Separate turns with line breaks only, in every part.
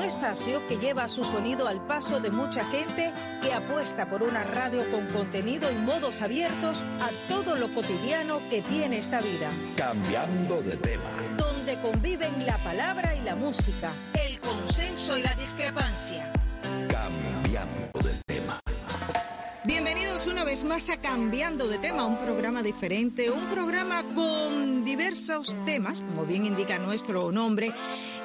Un espacio que lleva su sonido al paso de mucha gente que apuesta por una radio con contenido y modos abiertos a todo lo cotidiano que tiene esta vida.
Cambiando de tema.
Donde conviven la palabra y la música, el consenso y la discrepancia.
Cambiando de tema.
Bienvenidos una vez más a Cambiando de tema, un programa diferente, un programa con diversos temas, como bien indica nuestro nombre,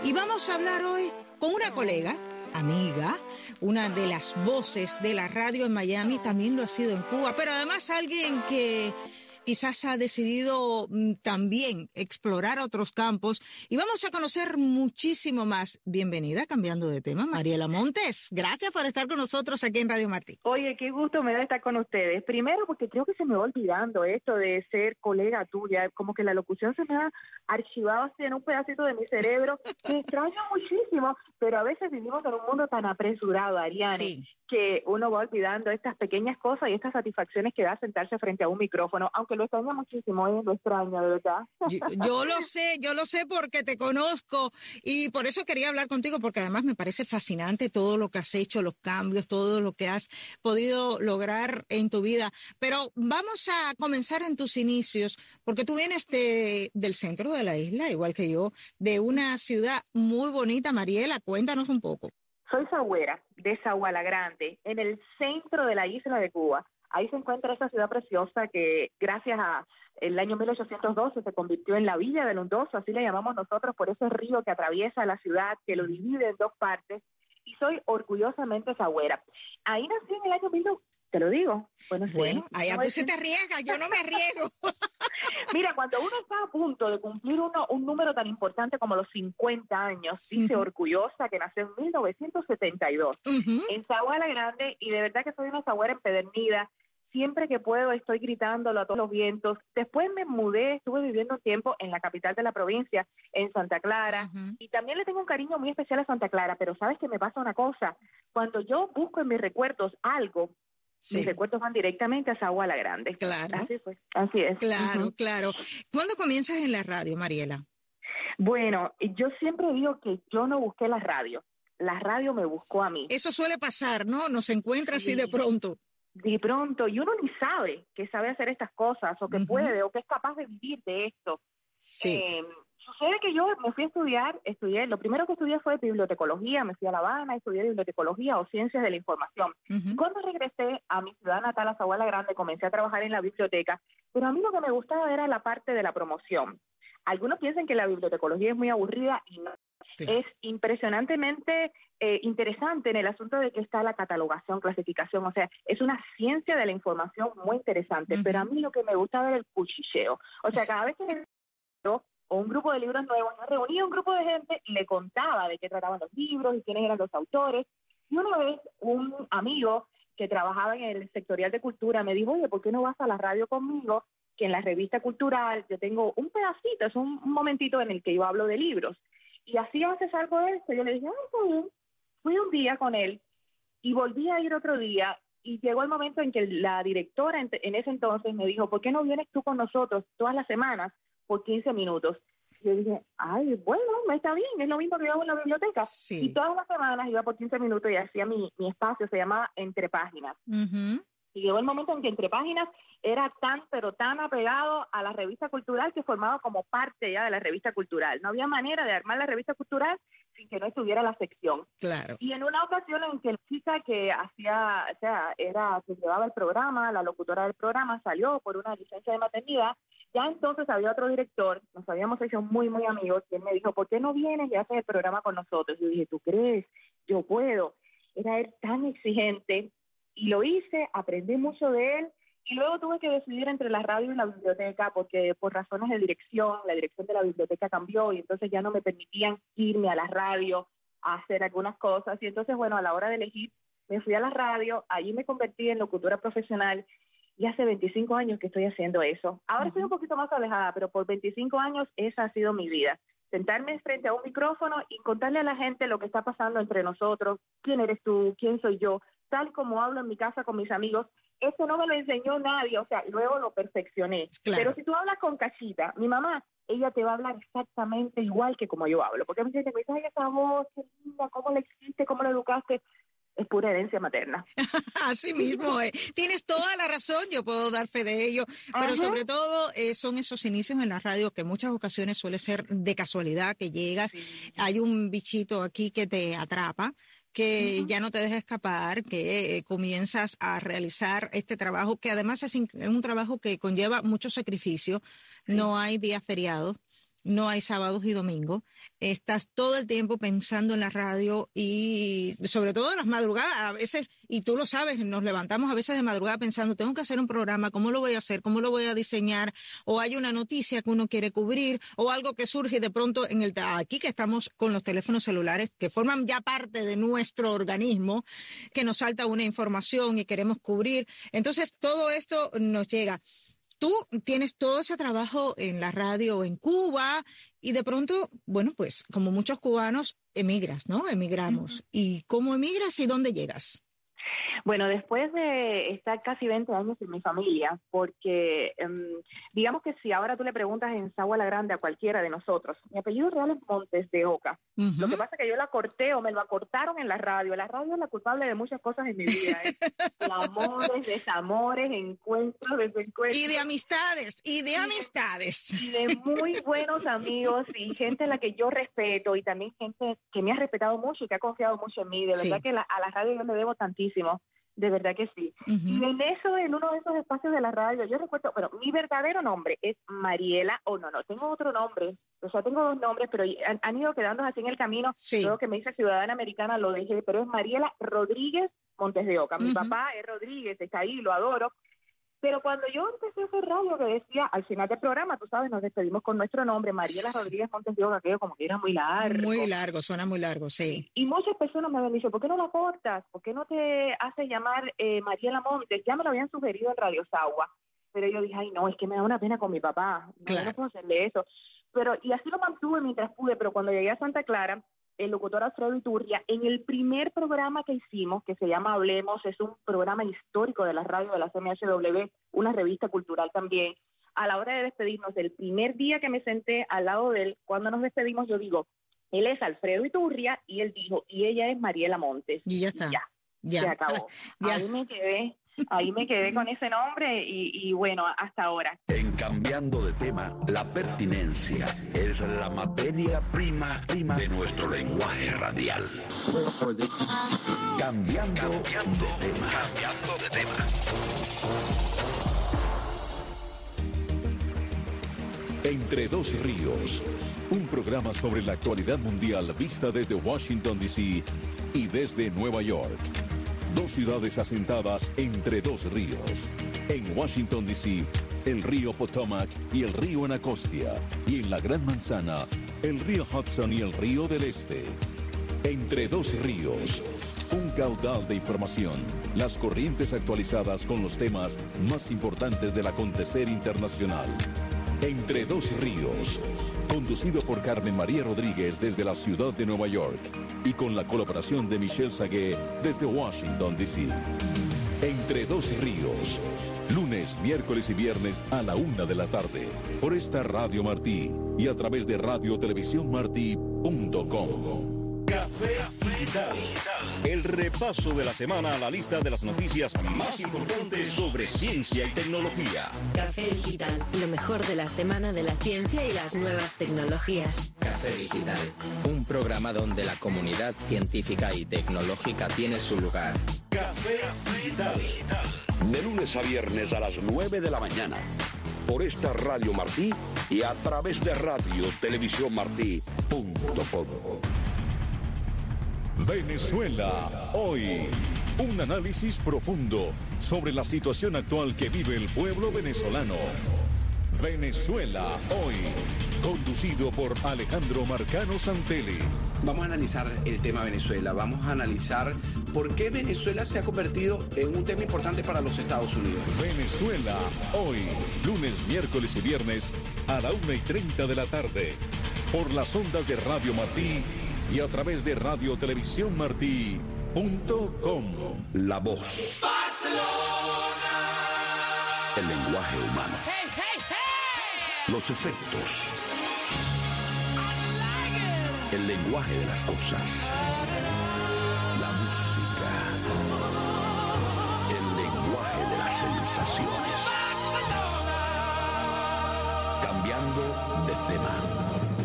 y vamos a hablar hoy con una colega, amiga, una de las voces de la radio en Miami, también lo ha sido en Cuba, pero además alguien que quizás ha decidido mm, también explorar otros campos y vamos a conocer muchísimo más. Bienvenida, cambiando de tema, Mariela Montes. Gracias por estar con nosotros aquí en Radio Martí.
Oye, qué gusto me da estar con ustedes. Primero, porque creo que se me va olvidando esto de ser colega tuya, como que la locución se me ha archivado así en un pedacito de mi cerebro. Me extraño muchísimo, pero a veces vivimos en un mundo tan apresurado, Ariane.
Sí
que uno va olvidando estas pequeñas cosas y estas satisfacciones que da sentarse frente a un micrófono, aunque lo extraña muchísimo, ¿eh? lo extraña, de verdad.
Yo, yo, lo sé, yo lo sé porque te conozco y por eso quería hablar contigo, porque además me parece fascinante todo lo que has hecho, los cambios, todo lo que has podido lograr en tu vida. Pero vamos a comenzar en tus inicios, porque tú vienes de, del centro de la isla, igual que yo, de una ciudad muy bonita. Mariela, cuéntanos un poco.
Soy sagüera de Zahuala Grande, en el centro de la isla de Cuba. Ahí se encuentra esa ciudad preciosa que gracias a el año 1812 se convirtió en la Villa del Hundoso, así le llamamos nosotros por ese río que atraviesa la ciudad, que lo divide en dos partes, y soy orgullosamente sagüera. Ahí nací en el año 1800, te lo digo.
Bueno, bueno sí, allá tú se te arriesgas, yo no me arriesgo.
Mira, cuando uno está a punto de cumplir uno, un número tan importante como los 50 años, dice orgullosa que nació en 1972 uh -huh. en Zahuala Grande y de verdad que soy una sagüera empedernida. Siempre que puedo estoy gritándolo a todos los vientos. Después me mudé, estuve viviendo un tiempo en la capital de la provincia, en Santa Clara, uh -huh. y también le tengo un cariño muy especial a Santa Clara, pero sabes que me pasa una cosa, cuando yo busco en mis recuerdos algo, Sí. Mis recuerdos van directamente a Zahuala Grande.
Claro.
Así fue. Así es.
Claro, uh -huh. claro. ¿Cuándo comienzas en la radio, Mariela?
Bueno, yo siempre digo que yo no busqué la radio. La radio me buscó a mí.
Eso suele pasar, ¿no? Nos encuentra sí. así de pronto.
De pronto, y uno ni sabe que sabe hacer estas cosas, o que uh -huh. puede, o que es capaz de vivir de esto.
Sí.
Eh, sucede que yo me fui a estudiar, estudié, lo primero que estudié fue bibliotecología, me fui a La Habana, estudié bibliotecología o ciencias de la información. Uh -huh. Cuando regresé a mi ciudad natal, a Zahuala Grande, comencé a trabajar en la biblioteca, pero a mí lo que me gustaba era la parte de la promoción. Algunos piensan que la bibliotecología es muy aburrida y no. Sí. Es impresionantemente eh, interesante en el asunto de que está la catalogación, clasificación, o sea, es una ciencia de la información muy interesante, uh -huh. pero a mí lo que me gustaba era el cuchicheo. O sea, cada vez que o un grupo de libros nuevos, yo reunía un grupo de gente y le contaba de qué trataban los libros y quiénes eran los autores. Y una vez un amigo que trabajaba en el sectorial de cultura me dijo, oye, ¿por qué no vas a la radio conmigo? Que en la revista cultural yo tengo un pedacito, es un, un momentito en el que yo hablo de libros. Y así haces algo de esto. Yo le dije, ah, está bien. Fui un día con él y volví a ir otro día y llegó el momento en que la directora en ese entonces me dijo, ¿por qué no vienes tú con nosotros todas las semanas por 15 minutos. Yo dije, ay, bueno, me está bien, es lo mismo que yo hago en la biblioteca.
Sí.
Y todas las semanas iba por 15 minutos y hacía mi, mi espacio, se llamaba Entre Páginas.
Uh -huh.
Y llegó el momento en que Entre Páginas era tan, pero tan apegado a la revista cultural que formaba como parte ya de la revista cultural. No había manera de armar la revista cultural sin que no estuviera la sección.
Claro.
Y en una ocasión en que la chica que hacía, o sea, era, que llevaba el programa, la locutora del programa, salió por una licencia de maternidad, ya entonces había otro director, nos habíamos hecho muy, muy amigos, y me dijo, ¿por qué no vienes y haces el programa con nosotros? Yo dije, ¿tú crees? Yo puedo. Era él tan exigente, y lo hice, aprendí mucho de él, y luego tuve que decidir entre la radio y la biblioteca, porque por razones de dirección, la dirección de la biblioteca cambió, y entonces ya no me permitían irme a la radio a hacer algunas cosas, y entonces, bueno, a la hora de elegir, me fui a la radio, allí me convertí en locutora profesional, y hace 25 años que estoy haciendo eso. Ahora uh -huh. estoy un poquito más alejada, pero por 25 años esa ha sido mi vida. Sentarme frente a un micrófono y contarle a la gente lo que está pasando entre nosotros, quién eres tú, quién soy yo, tal como hablo en mi casa con mis amigos. Eso no me lo enseñó nadie, o sea, luego lo perfeccioné.
Claro.
Pero si tú hablas con Cachita, mi mamá, ella te va a hablar exactamente igual que como yo hablo, porque a mí me dice, ay, esa voz, qué niña, cómo le existe, cómo la educaste, es pura herencia materna.
Así mismo, eh. tienes toda la razón, yo puedo dar fe de ello, pero sobre todo eh, son esos inicios en la radio que muchas ocasiones suele ser de casualidad que llegas, hay un bichito aquí que te atrapa que ya no te deja escapar, que eh, comienzas a realizar este trabajo, que además es, un trabajo que conlleva mucho sacrificio, no hay días feriados, no hay sábados y domingos, estás todo el tiempo pensando en la radio y sobre todo en las madrugadas, a veces, y tú lo sabes, nos levantamos a veces de madrugada pensando, tengo que hacer un programa, ¿cómo lo voy a hacer? ¿Cómo lo voy a diseñar? O hay una noticia que uno quiere cubrir o algo que surge de pronto en el, aquí que estamos con los teléfonos celulares que forman ya parte de nuestro organismo, que nos salta una información y queremos cubrir. Entonces, todo esto nos llega tú tienes todo ese trabajo en la radio en Cuba y de pronto, bueno, pues como muchos cubanos, emigras, ¿no? Emigramos. ¿Y cómo emigras y dónde llegas?
Bueno, después de estar casi 20 años en mi familia, porque em, digamos que si ahora tú le preguntas en Sagua la Grande a cualquiera de nosotros, mi apellido real es Montes de Oca. Lo que pasa es que yo la corté o me lo acortaron en la radio. La radio es la culpable de muchas cosas en mi vida. ¿eh? Amores, desamores, encuentros, desencuentros.
Y de amistades, y de amistades.
Y de muy buenos amigos y gente a la que yo respeto y también gente que me ha respetado mucho y que ha confiado mucho en mí. De verdad que a la radio yo le debo tantísimo de verdad que sí. Y en eso, en uno de esos espacios de la radio, yo recuerdo, bueno, mi verdadero nombre es Mariela, o no, no, tengo otro nombre, o sea, tengo dos nombres, pero han, ido quedando así en el camino. Sí. Luego que me hice ciudadana americana lo dejé, pero es Mariela Rodríguez Montes de Oca. Mi papá es Rodríguez, está ahí, lo adoro. Pero cuando yo empecé a hacer radio, que decía, al final del programa, tú sabes, nos despedimos con nuestro nombre, Mariela Rodríguez Montes de Oca, que como que era muy largo.
Muy largo, suena muy largo, sí.
Y muchas personas me habían dicho, ¿por qué no la cortas? ¿Por qué no te haces llamar eh, Mariela Montes? Ya me lo habían sugerido en Radio Sagua. Pero yo dije, ay, no, es que me da una pena con mi papá. No, no puedo hacerle eso. Pero, y así lo mantuve mientras pude, pero cuando llegué a Santa Clara, el locutor Alfredo Iturria, en el primer programa que hicimos, que se llama Hablemos, es un programa histórico de la radio de la CMHW, una revista cultural también. A la hora de despedirnos, el primer día que me senté al lado de él, cuando nos despedimos, yo digo, él es Alfredo Iturria, y él dijo, y ella es Mariela Montes.
Y ya está.
ya, ya. Se acabó. Ahí me quedé Ahí me quedé con ese nombre y, bueno, hasta ahora.
En cambiando de tema, la pertinencia es la materia prima, prima de nuestro lenguaje radial. Cambiando, cambiando de tema. Cambiando de tema. Entre dos ríos, un programa sobre la actualidad mundial vista desde Washington, D.C. y desde Nueva York Dos ciudades asentadas entre dos ríos. En Washington, D.C., el río Potomac y el río Anacostia. Y en la Gran Manzana, el río Hudson y el río del Este. Entre dos ríos. Un caudal de información. Las corrientes actualizadas con los temas más importantes del acontecer internacional. Entre dos ríos conducido por Carmen María Rodríguez desde la ciudad de Nueva York y con la colaboración de Michelle Sagué desde Washington, D.C. Entre dos ríos, lunes, miércoles y viernes a la una de la tarde, por esta Radio Martí y a través de radiotelevisiónmartí.com.
Café Digital. El repaso de la semana a la lista de las noticias más importantes sobre ciencia y tecnología.
Café Digital, lo mejor de la semana de la ciencia y las nuevas tecnologías.
Café Digital, un programa donde la comunidad científica y tecnológica tiene su lugar.
Café Digital.
De lunes a viernes a las 9 de la mañana. Por esta Radio Martí y a través de radio televisión martí.com.
Venezuela, hoy. Un análisis profundo sobre la situación actual que vive el pueblo venezolano. Venezuela, hoy. Conducido por Alejandro Marcano Santelli.
Vamos a analizar el tema Venezuela. Vamos a analizar por qué Venezuela se ha convertido en un tema importante para los Estados Unidos.
Venezuela, hoy. Lunes, miércoles y viernes a la una y 30 de la tarde. Por las ondas de Radio Martí y a través de Radio Televisión Martí.com.
La voz. El lenguaje humano. Los efectos.
el lenguaje de las cosas. La música. El lenguaje de las sensaciones. Cambiando de tema.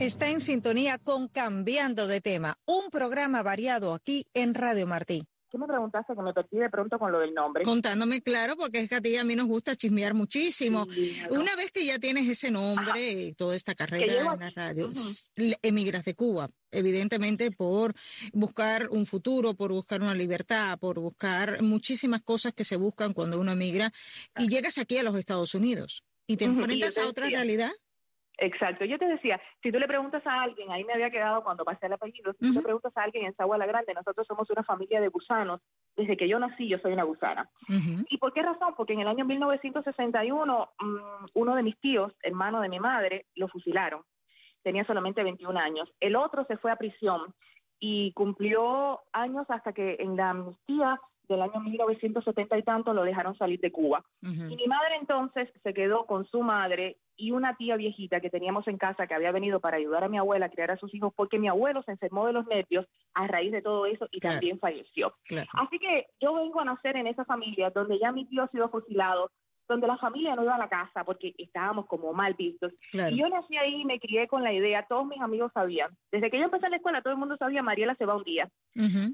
Está en sintonía con Cambiando de tema, un programa variado aquí en Radio Martí.
¿Qué me preguntaste que me perdí de pronto con lo del nombre?
Contándome, claro, porque es que a ti y a mí nos gusta chismear muchísimo. Una vez que ya tienes ese nombre y toda esta carrera en la radio, emigras de Cuba, evidentemente por buscar un futuro, por buscar una libertad, por buscar muchísimas cosas que se buscan cuando uno emigra y llegas aquí a los Estados Unidos y te enfrentas a otra realidad.
Exacto, yo te decía, si tú le preguntas a alguien, ahí me había quedado cuando pasé el apellido, si tú le preguntas a alguien en Sagua la Grande, nosotros somos una familia de gusanos, desde que yo nací yo soy una gusana. ¿Y por qué razón? Porque en el año 1961 mm, uno de mis tíos, hermano de mi madre, lo fusilaron, tenía solamente 21 años, el otro se fue a prisión y cumplió años hasta que en la amnistía del año 1970 y tanto lo dejaron salir de Cuba. Y mi madre entonces se quedó con su madre y una tía viejita que teníamos en casa que había venido para ayudar a mi abuela a criar a sus hijos porque mi abuelo se enfermó de los nervios a raíz de todo eso y también falleció. Así que yo vengo a nacer en esa familia donde ya mi tío ha sido fusilado, donde la familia no iba a la casa porque estábamos como mal vistos. Y yo nací ahí y me crié con la idea, todos mis amigos sabían. Desde que yo empecé la escuela, todo el mundo sabía, Mariela se va un día.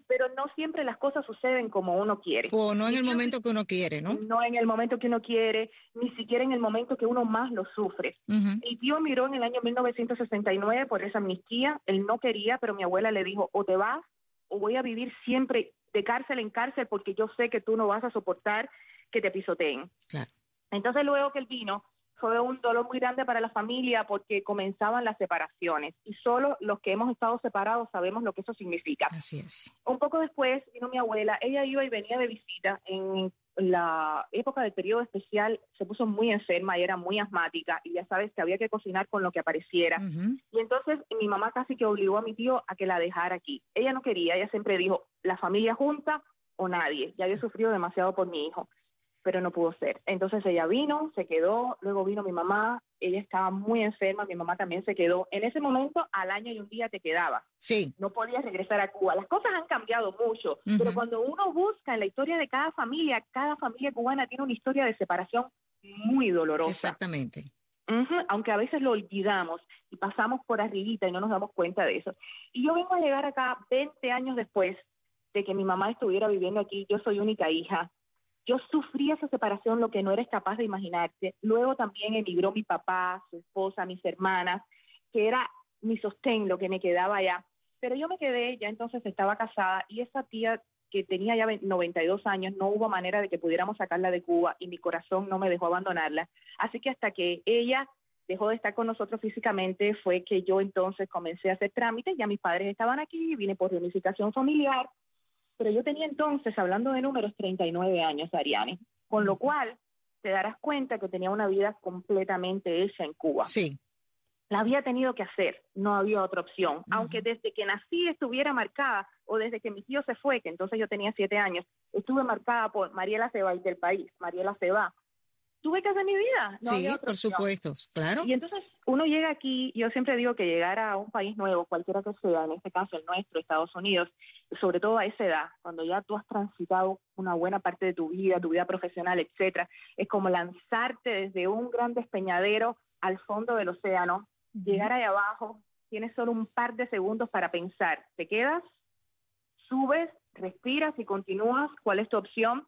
Pero no siempre las cosas suceden como uno quiere.
O no en el momento que uno quiere, ¿no?
No en el momento que uno quiere, ni siquiera en el momento que uno más lo sufre. Mi tío miró en el año 1969 por esa amnistía, él no quería, pero mi abuela le dijo, o te vas o voy a vivir siempre de cárcel en cárcel porque yo sé que tú no vas a soportar que te pisoteen. Claro. Entonces luego que él vino, fue un dolor muy grande para la familia porque comenzaban las separaciones y solo los que hemos estado separados sabemos lo que eso significa.
Así es.
Un poco después vino mi abuela, ella iba y venía de visita en la época del periodo especial se puso muy enferma y era muy asmática y ya sabes que había que cocinar con lo que apareciera. Y entonces mi mamá casi que obligó a mi tío a que la dejara aquí. Ella no quería, ella siempre dijo, la familia junta o nadie. Ya había sufrido demasiado por mi hijo pero no pudo ser. Entonces ella vino, se quedó, luego vino mi mamá, ella estaba muy enferma, mi mamá también se quedó. En ese momento, al año y un día te quedaba.
Sí.
No podías regresar a Cuba. Las cosas han cambiado mucho, pero cuando uno busca en la historia de cada familia, cada familia cubana tiene una historia de separación muy dolorosa.
Exactamente.
aunque a veces lo olvidamos y pasamos por arribita y no nos damos cuenta de eso. Y yo vengo a llegar acá 20 años después de que mi mamá estuviera viviendo aquí, yo soy única hija, yo sufrí esa separación, lo que no eres capaz de imaginarte. Luego también emigró mi papá, su esposa, mis hermanas, que era mi sostén, lo que me quedaba allá. Pero yo me quedé, ya entonces estaba casada y esa tía que tenía ya 92 años, no hubo manera de que pudiéramos sacarla de Cuba y mi corazón no me dejó abandonarla. Así que hasta que ella dejó de estar con nosotros físicamente fue que yo entonces comencé a hacer trámites, ya mis padres estaban aquí, vine por reunificación familiar, pero yo tenía entonces, hablando de números, 39 años, Ariane, con lo cual te darás cuenta que tenía una vida completamente hecha en Cuba.
Sí.
La había tenido que hacer, no había otra opción. Aunque desde que nací estuviera marcada, o desde que mi tío se fue, que entonces yo tenía siete años, estuve marcada por Mariela se va del país, Mariela se va, tuve que hacer mi vida.
sí, por supuesto, claro.
Y entonces uno llega aquí, yo siempre digo que llegar a un país nuevo, cualquiera que sea, en este caso el nuestro, Estados Unidos, sobre todo a esa edad, cuando ya tú has transitado una buena parte de tu vida, tu vida profesional, etcétera, es como lanzarte desde un gran despeñadero al fondo del océano, llegar ahí abajo, tienes solo un par de segundos para pensar, ¿te quedas? ¿Subes? ¿Respiras y continúas? ¿Cuál es tu opción?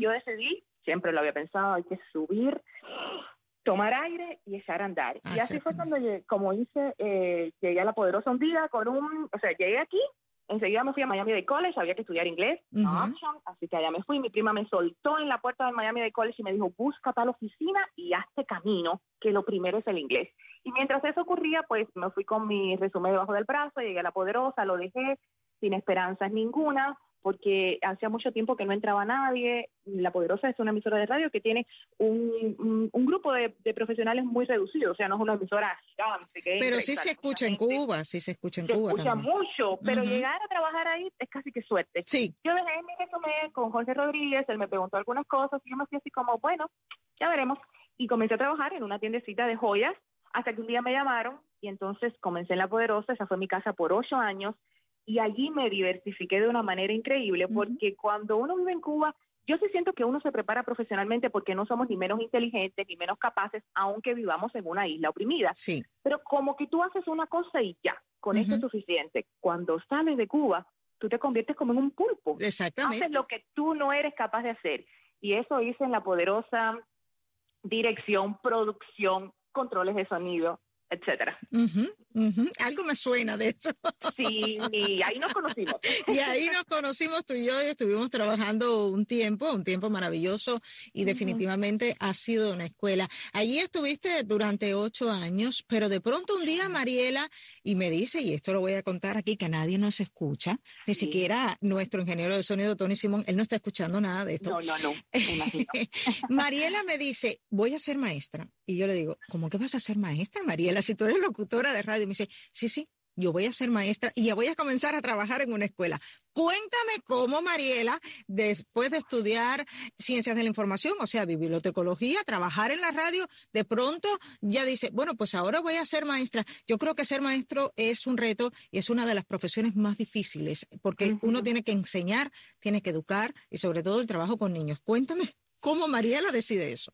Yo decidí siempre lo había pensado, hay que subir, tomar aire y echar a andar. y así fue cuando, como hice, eh, llegué a La Poderosa un día con un, o sea, llegué aquí, enseguida me fui a Miami Dade College, había que estudiar inglés, así que allá me fui, mi prima me soltó en la puerta del Miami Dade College y me dijo, busca tal oficina y hazte camino, que lo primero es el inglés. Y mientras eso ocurría, pues me fui con mi resumen debajo del brazo, llegué a La Poderosa, lo dejé sin esperanzas ninguna, porque hacía mucho tiempo que no entraba nadie. La Poderosa es una emisora de radio que tiene un, un, grupo de, profesionales muy reducido, o sea, no es una emisora gigante.
pero sí se escucha en Cuba, sí se escucha en Cuba.
Se escucha mucho, pero llegar a trabajar ahí es casi que suerte.
Sí.
Yo dejé mi resumen con Jorge Rodríguez, él me preguntó algunas cosas y yo me fui así como, bueno, ya veremos. Y comencé a trabajar en una tiendecita de joyas Hasta que un día me llamaron y entonces comencé en La Poderosa, esa fue mi casa por ocho años, y allí me diversifiqué de una manera increíble, porque cuando uno vive en Cuba, yo sí siento que uno se prepara profesionalmente porque no somos ni menos inteligentes ni menos capaces, aunque vivamos en una isla oprimida.
Sí.
Pero como que tú haces una cosa y ya, con eso es suficiente. Cuando sales de Cuba, tú te conviertes como en un pulpo.
Exactamente.
Haces lo que tú no eres capaz de hacer. Y eso hice en la poderosa dirección, producción, controles de sonido, etcétera.
Algo me suena de eso.
Sí, y ahí nos conocimos.
y ahí nos conocimos tú y yo y estuvimos trabajando un tiempo, un tiempo maravilloso y definitivamente ha sido una escuela. Allí estuviste durante ocho años, pero de pronto un día Mariela y me dice, y esto lo voy a contar aquí, que nadie nos escucha, ni siquiera nuestro ingeniero de sonido, Tony Simón, él no está escuchando nada de esto.
No, no, no.
Mariela me dice, voy a ser maestra. Y yo le digo, ¿cómo que vas a ser maestra, Mariela? Si tú eres locutora de radio. me dice, sí, sí, yo voy a ser maestra y ya voy a comenzar a trabajar en una escuela. Cuéntame cómo, Mariela, después de estudiar ciencias de la información, o sea, bibliotecología, trabajar en la radio, de pronto ya dice, bueno, pues ahora voy a ser maestra. Yo creo que ser maestro es un reto y es una de las profesiones más difíciles, porque uno tiene que enseñar, tiene que educar y sobre todo el trabajo con niños. Cuéntame cómo Mariela decide eso.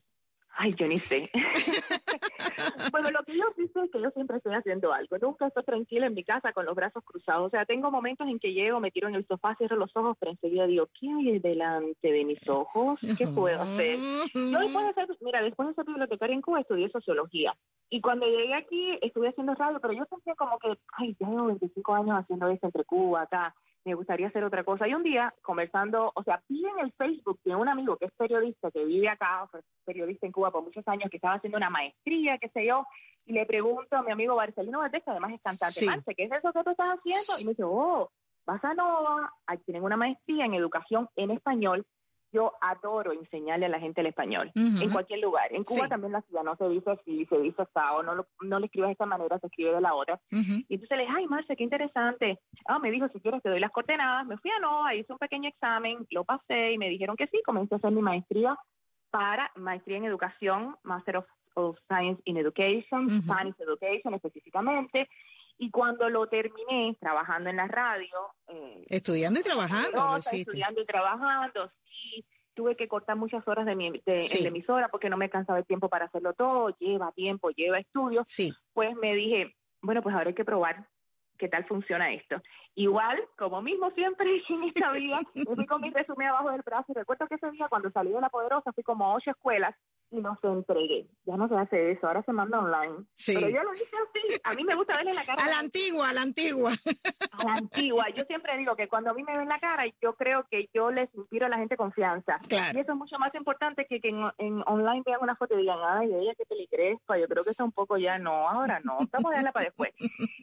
Ay, yo ni sé. bueno, lo que yo sí sé es que yo siempre estoy haciendo algo. Nunca estoy tranquila en mi casa con los brazos cruzados. O sea, tengo momentos en que llego, me tiro en el sofá, cierro los ojos, pero enseguida digo, ¿qué hay delante de mis ojos? ¿Qué puedo hacer? Yo después de ser, mira, después de ser bibliotecaria en Cuba estudié sociología. Y cuando llegué aquí estuve haciendo radio, pero yo sentía como que, ay, tengo 25 años haciendo esto entre Cuba, acá me gustaría hacer otra cosa. Y un día, conversando, o sea, vi en el Facebook de un amigo que es periodista, que vive acá, fue periodista en Cuba por muchos años, que estaba haciendo una maestría, qué sé yo, y le pregunto a mi amigo Barcelino Valdés, que además es cantante, ¿qué es eso que tú estás haciendo? Y me dice, oh, vas a Nova, tienen una maestría en educación en español, yo adoro enseñarle a la gente el español, en cualquier lugar. En Cuba también la ciudad no se dice así, se dice o no, lo, no le escribes de esta manera, se escribe de la otra. Y entonces le dije, ay, Marce, qué interesante. Ah, me dijo, si quieres te doy las coordenadas. Me fui a Nova, hice un pequeño examen, lo pasé y me dijeron que sí, comencé a hacer mi maestría para maestría en educación, Master of, Science in Education, Science Education específicamente. Y cuando lo terminé trabajando en la radio.
Eh, estudiando y trabajando.
estudiando y trabajando, tuve que cortar muchas horas de mi de, emisora porque no me cansaba el tiempo para hacerlo todo, lleva tiempo, lleva estudios.
Sí.
Pues me dije, bueno, pues ahora hay que probar qué tal funciona esto. Igual, como mismo siempre en esta vida, me fui con mi resumen abajo del brazo y recuerdo que ese día cuando salí de La Poderosa fui como a ocho escuelas y no se entregué. Ya no se hace eso, ahora se manda online.
Sí.
Pero yo lo hice así. A mí me gusta verle la cara.
A la antigua, a la antigua.
A la antigua. Yo siempre digo que cuando a mí me ven la cara, yo creo que yo les inspiro a la gente confianza.
Claro.
Y eso es mucho más importante que que en, online vean una foto y digan, ay, ella que peligrespa. Yo creo que está un poco ya, no, ahora no. Vamos a dejarla para después.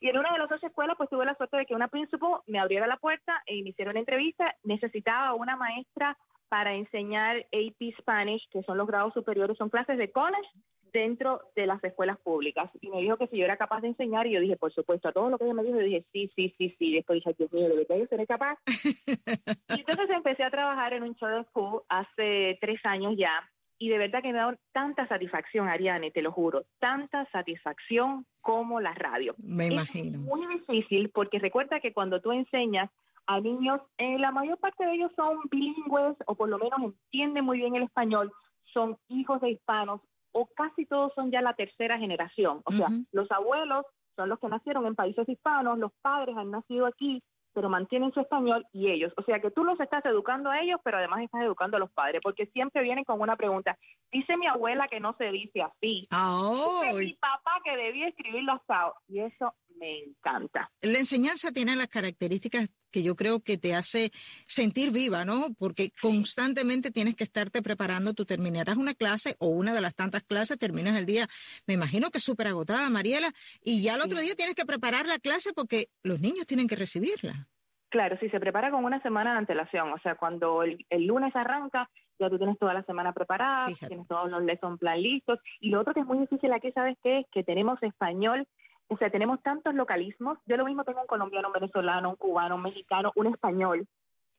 Y en una de las dos escuelas, pues tuve la suerte de que una principal me abriera la puerta y me hicieron entrevista. Necesitaba una maestra para enseñar AP Spanish, que son los grados superiores, son clases de college dentro de las escuelas públicas. Y me dijo que si yo era capaz de enseñar, y yo dije, por supuesto, a todo lo que ella me dijo, yo dije, sí, sí, sí, sí. Después dije, Dios mío, ¿de verdad yo seré capaz? y entonces empecé a trabajar en un de school hace tres años ya, y de verdad que me ha dado tanta satisfacción, Ariane, te lo juro, tanta satisfacción como la radio.
Me imagino.
Es muy difícil porque recuerda que cuando tú enseñas a niños, eh, la mayor parte de ellos son bilingües o por lo menos entienden muy bien el español, son hijos de hispanos o casi todos son ya la tercera generación. O sea, los abuelos son los que nacieron en países hispanos, los padres han nacido aquí, pero mantienen su español y ellos. O sea que tú los estás educando a ellos, pero además estás educando a los padres, porque siempre vienen con una pregunta. Dice mi abuela que no se dice así.
Dice
mi papá que debía escribirlo asado. Y eso me encanta.
La enseñanza tiene las características que yo creo que te hace sentir viva, ¿no? Porque constantemente tienes que estarte preparando. Tú terminarás una clase o una de las tantas clases, terminas el día, me imagino que súper agotada, Mariela, y ya el otro día tienes que preparar la clase porque los niños tienen que recibirla.
Claro, sí, se prepara con una semana de antelación. O sea, cuando el, lunes arranca, ya tú tienes toda la semana preparada, tienes todos los lesson plan listos. Y lo otro que es muy difícil aquí, ¿sabes qué? Es que tenemos español o sea, tenemos tantos localismos. Yo lo mismo tengo un colombiano, un venezolano, un cubano, un mexicano, un español.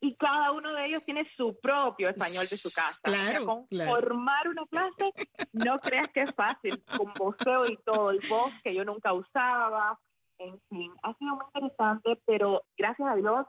y cada uno de ellos tiene su propio español de su casa.
Claro,
Formar una clase, no creas que es fácil, con voceo y todo, el voz que yo nunca usaba, en fin, ha sido muy interesante, pero gracias a Dios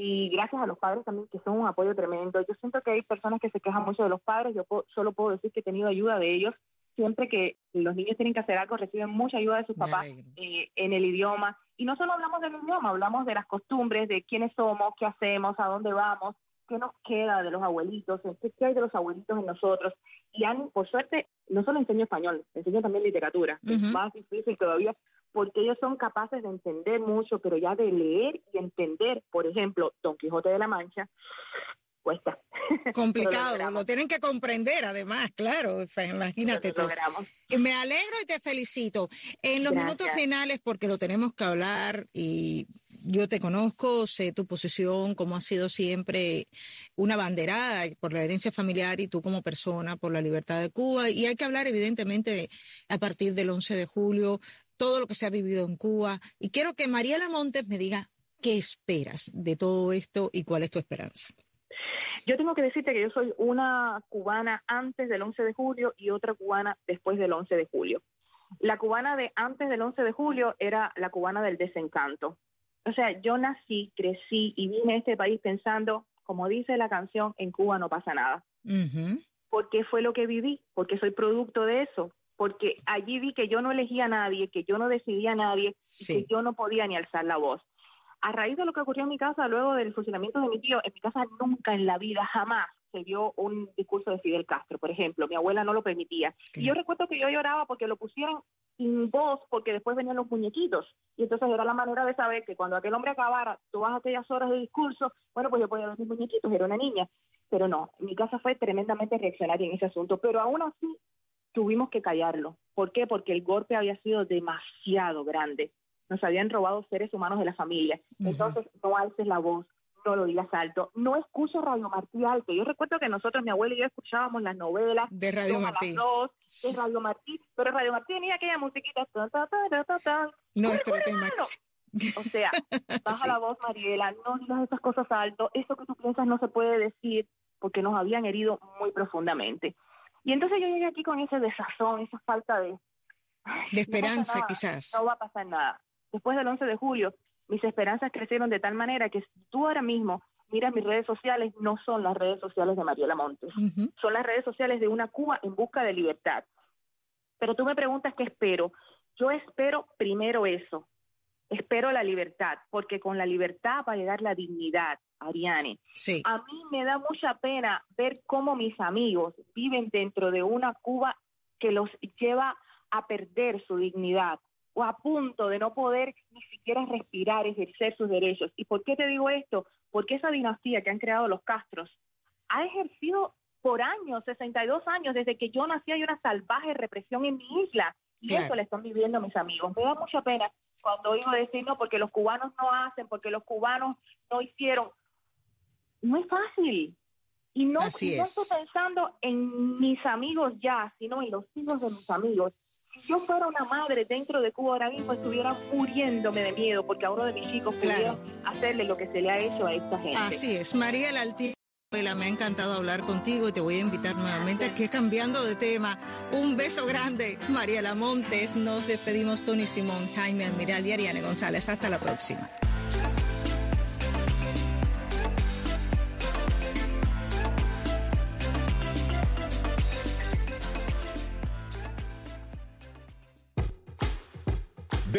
y gracias a los padres también que son un apoyo tremendo. Yo siento que hay personas que se quejan mucho de los padres, yo solo puedo decir que he tenido ayuda de ellos. Siempre que los niños tienen que hacer algo, reciben mucha ayuda de sus papás eh, en el idioma. Y no solo hablamos del idioma, hablamos de las costumbres, de quiénes somos, qué hacemos, a dónde vamos, qué nos queda de los abuelitos, qué hay de los abuelitos en nosotros. Y han, por suerte, no solo enseño español, enseño también literatura, es más difícil todavía, porque ellos son capaces de entender mucho, pero ya de leer y entender, por ejemplo, Don Quijote de la Mancha, cuesta.
Complicado, lo, tienen que comprender además, claro, imagínate tú. Me alegro y te felicito. En los minutos finales, porque lo tenemos que hablar y yo te conozco, sé tu posición, cómo ha sido siempre una banderada por la herencia familiar y tú como persona por la libertad de Cuba. Y hay que hablar, evidentemente, a partir del 11 de julio, todo lo que se ha vivido en Cuba. Y quiero que Mariela Montes me diga qué esperas de todo esto y cuál es tu esperanza.
Yo tengo que decirte que yo soy una cubana antes del 11 de julio y otra cubana después del 11 de julio. La cubana de antes del 11 de julio era la cubana del desencanto. O sea, yo nací, crecí y vine a este país pensando, como dice la canción, en Cuba no pasa nada. Porque fue lo que viví, porque soy producto de eso, porque allí vi que yo no elegía a nadie, que yo no decidía a nadie y que yo no podía ni alzar la voz. A raíz de lo que ocurrió en mi casa luego del fusilamiento de mi tío, en mi casa nunca en la vida, jamás se vio un discurso de Fidel Castro, por ejemplo. Mi abuela no lo permitía. Y yo recuerdo que yo lloraba porque lo pusieron sin voz, porque después venían los muñequitos. Y entonces era la manera de saber que cuando aquel hombre acabara todas aquellas horas de discurso, bueno, pues yo podía ver mis muñequitos, era una niña. Pero no, mi casa fue tremendamente reaccionaria en ese asunto. Pero aún así, tuvimos que callarlo. ¿Por qué? Porque el golpe había sido demasiado grande. Nos habían robado seres humanos de la familia. Entonces, no alces la voz, no lo digas alto. No escuches Radio Martí alto. Yo recuerdo que nosotros, mi abuela y yo, escuchábamos las novelas
de Radio Martí.
de Radio Martí, pero Radio Martí tenía aquella musiquita.
Nuestro
tema. O sea, baja la voz, Mariela, no digas esas cosas alto. Eso que tú piensas no se puede decir porque nos habían herido muy profundamente. Y entonces yo llegué aquí con ese desazón, esa falta de...
De esperanza, quizás.
No va a pasar nada. Después del 11 de julio, mis esperanzas crecieron de tal manera que si tú ahora mismo miras mis redes sociales, no son las redes sociales de Mariela Montes, son las redes sociales de una Cuba en busca de libertad. Pero tú me preguntas qué espero. Yo espero primero eso, espero la libertad, porque con la libertad va a llegar la dignidad, Ariane.
Sí.
A mí me da mucha pena ver cómo mis amigos viven dentro de una Cuba que los lleva a perder su dignidad o a punto de no poder ni siquiera respirar, ejercer sus derechos. ¿Y por qué te digo esto? Porque esa dinastía que han creado los Castros ha ejercido por años, 62 años, desde que yo nací hay una salvaje represión en mi isla. Y eso le están viviendo mis amigos. Me da mucha pena cuando oigo decir, no, porque los cubanos no hacen, porque los cubanos no hicieron no es fácil. Y no, estoy pensando en mis amigos ya, sino en los hijos de mis amigos. Si yo fuera una madre dentro de Cuba ahora mismo estuviera muriéndome de miedo porque a uno de mis chicos claro. hacerle lo que se le ha hecho a esta gente.
Así es. María Laltí. Me ha encantado hablar contigo y te voy a invitar nuevamente a que cambiando de tema. Un beso grande, Mariela Montes. Nos despedimos Tony Simón, Jaime Almiral y Ariane González. Hasta la próxima.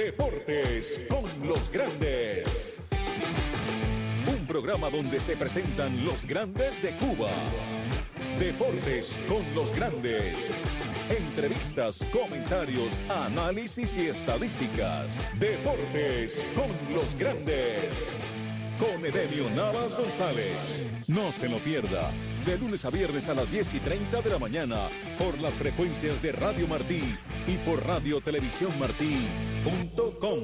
Deportes con los grandes. Un programa donde se presentan los grandes de Cuba. Deportes con los grandes. Entrevistas, comentarios, análisis y estadísticas. Deportes con los grandes. Con Edemio Navas González. No se lo pierda. De lunes a viernes a las 10 y 30 de la mañana. Por las frecuencias de Radio Martí y por Radio Televisión Martí.com.